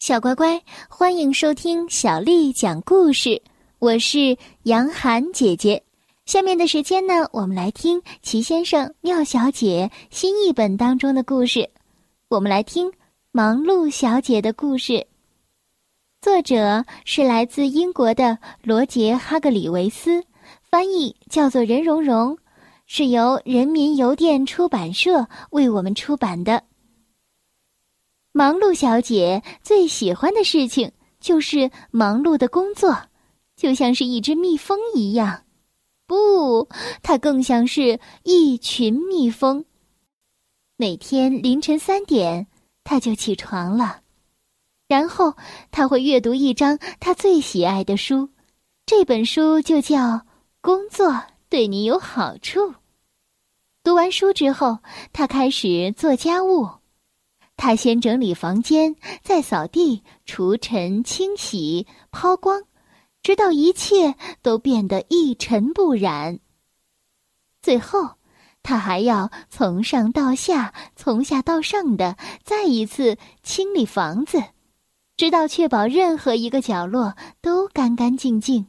小乖乖，欢迎收听小丽讲故事。我是杨涵姐姐。下面的时间呢，我们来听齐先生、妙小姐新译本当中的故事。我们来听忙碌小姐的故事。作者是来自英国的罗杰·哈格里维斯，翻译叫做任蓉蓉，是由人民邮电出版社为我们出版的。忙碌小姐最喜欢的事情就是忙碌的工作，就像是一只蜜蜂一样。不，它更像是一群蜜蜂。每天凌晨三点，它就起床了，然后它会阅读一张它最喜爱的书，这本书就叫《工作对你有好处》。读完书之后，它开始做家务。他先整理房间，再扫地、除尘、清洗、抛光，直到一切都变得一尘不染。最后，他还要从上到下、从下到上的再一次清理房子，直到确保任何一个角落都干干净净。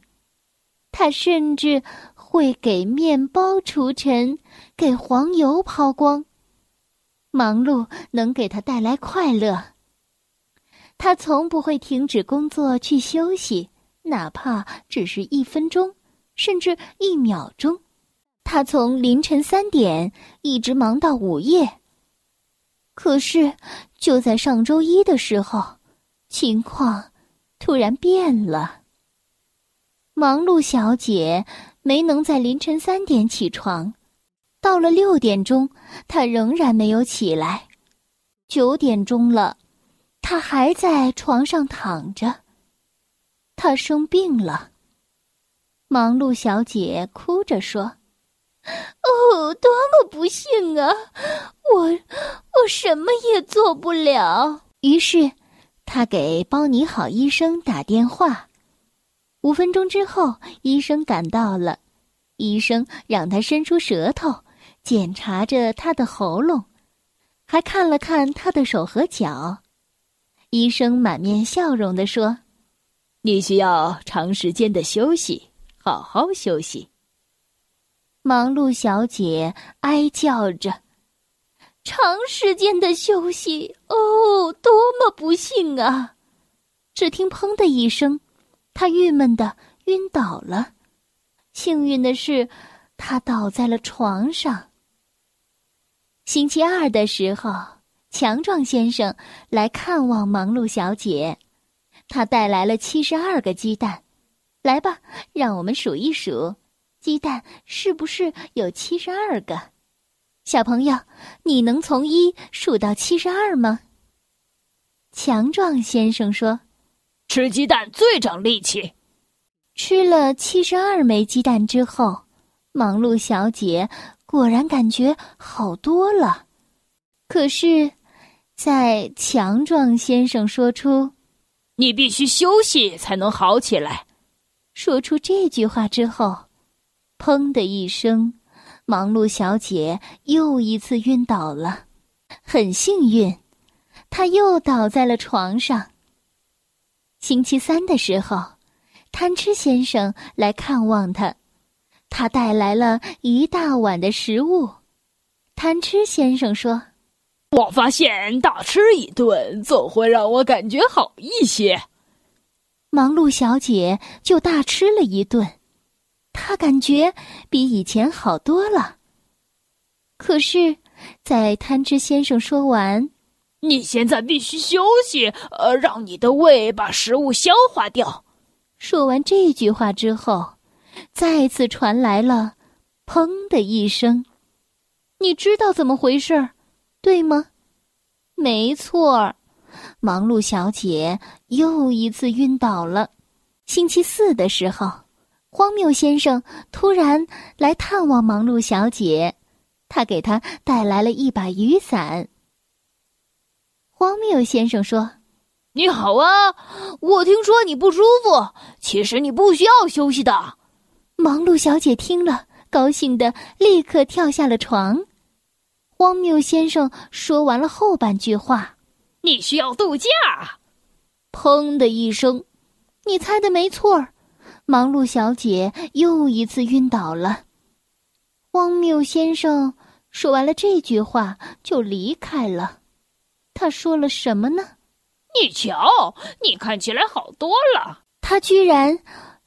他甚至会给面包除尘，给黄油抛光。忙碌能给他带来快乐。他从不会停止工作去休息，哪怕只是一分钟，甚至一秒钟。他从凌晨三点一直忙到午夜。可是，就在上周一的时候，情况突然变了。忙碌小姐没能在凌晨三点起床。到了六点钟，他仍然没有起来。九点钟了，他还在床上躺着。他生病了。忙碌小姐哭着说：“哦，多么不幸啊！我，我什么也做不了。”于是，他给包尼好医生打电话。五分钟之后，医生赶到了。医生让他伸出舌头。检查着他的喉咙，还看了看他的手和脚。医生满面笑容地说：“你需要长时间的休息，好好休息。”忙碌小姐哀叫着：“长时间的休息哦，多么不幸啊！”只听“砰”的一声，她郁闷的晕倒了。幸运的是，她倒在了床上。星期二的时候，强壮先生来看望忙碌小姐，他带来了七十二个鸡蛋。来吧，让我们数一数，鸡蛋是不是有七十二个？小朋友，你能从一数到七十二吗？强壮先生说：“吃鸡蛋最长力气。”吃了七十二枚鸡蛋之后，忙碌小姐。果然感觉好多了，可是，在强壮先生说出“你必须休息才能好起来”说出这句话之后，砰的一声，忙碌小姐又一次晕倒了。很幸运，她又倒在了床上。星期三的时候，贪吃先生来看望她。他带来了一大碗的食物，贪吃先生说：“我发现大吃一顿总会让我感觉好一些。”忙碌小姐就大吃了一顿，她感觉比以前好多了。可是，在贪吃先生说完“你现在必须休息，呃，让你的胃把食物消化掉”，说完这句话之后。再次传来了“砰”的一声，你知道怎么回事儿，对吗？没错儿，忙碌小姐又一次晕倒了。星期四的时候，荒谬先生突然来探望忙碌小姐，他给她带来了一把雨伞。荒谬先生说：“你好啊，我听说你不舒服，其实你不需要休息的。”忙碌小姐听了，高兴的立刻跳下了床。荒谬先生说完了后半句话：“你需要度假。”砰的一声，你猜的没错儿，忙碌小姐又一次晕倒了。荒谬先生说完了这句话就离开了。他说了什么呢？你瞧，你看起来好多了。他居然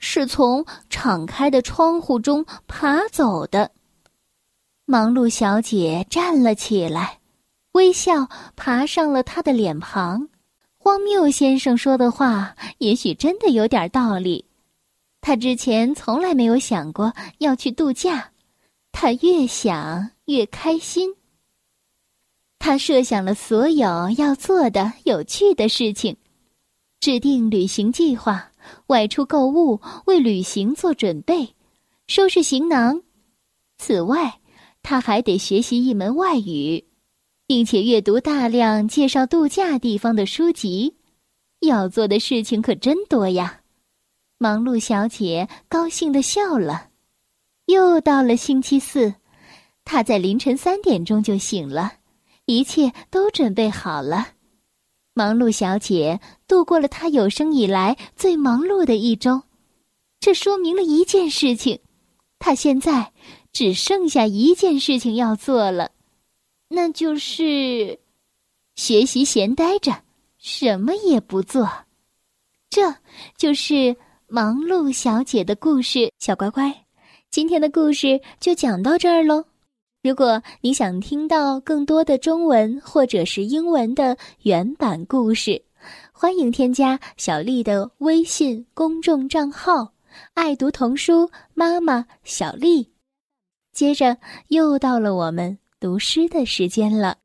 是从敞开的窗户中爬走的。忙碌小姐站了起来，微笑爬上了他的脸庞。荒谬先生说的话也许真的有点道理。他之前从来没有想过要去度假，他越想越开心。他设想了所有要做的有趣的事情，制定旅行计划，外出购物，为旅行做准备，收拾行囊。此外，他还得学习一门外语，并且阅读大量介绍度假地方的书籍。要做的事情可真多呀！忙碌小姐高兴的笑了。又到了星期四，她在凌晨三点钟就醒了。一切都准备好了，忙碌小姐度过了她有生以来最忙碌的一周。这说明了一件事情：她现在只剩下一件事情要做了，那就是学习闲呆着，什么也不做。这就是忙碌小姐的故事。小乖乖，今天的故事就讲到这儿喽。如果你想听到更多的中文或者是英文的原版故事，欢迎添加小丽的微信公众账号“爱读童书妈妈小丽”。接着又到了我们读诗的时间了。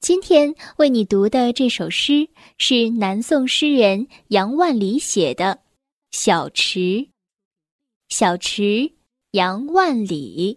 今天为你读的这首诗是南宋诗人杨万里写的《小池》。小池，杨万里。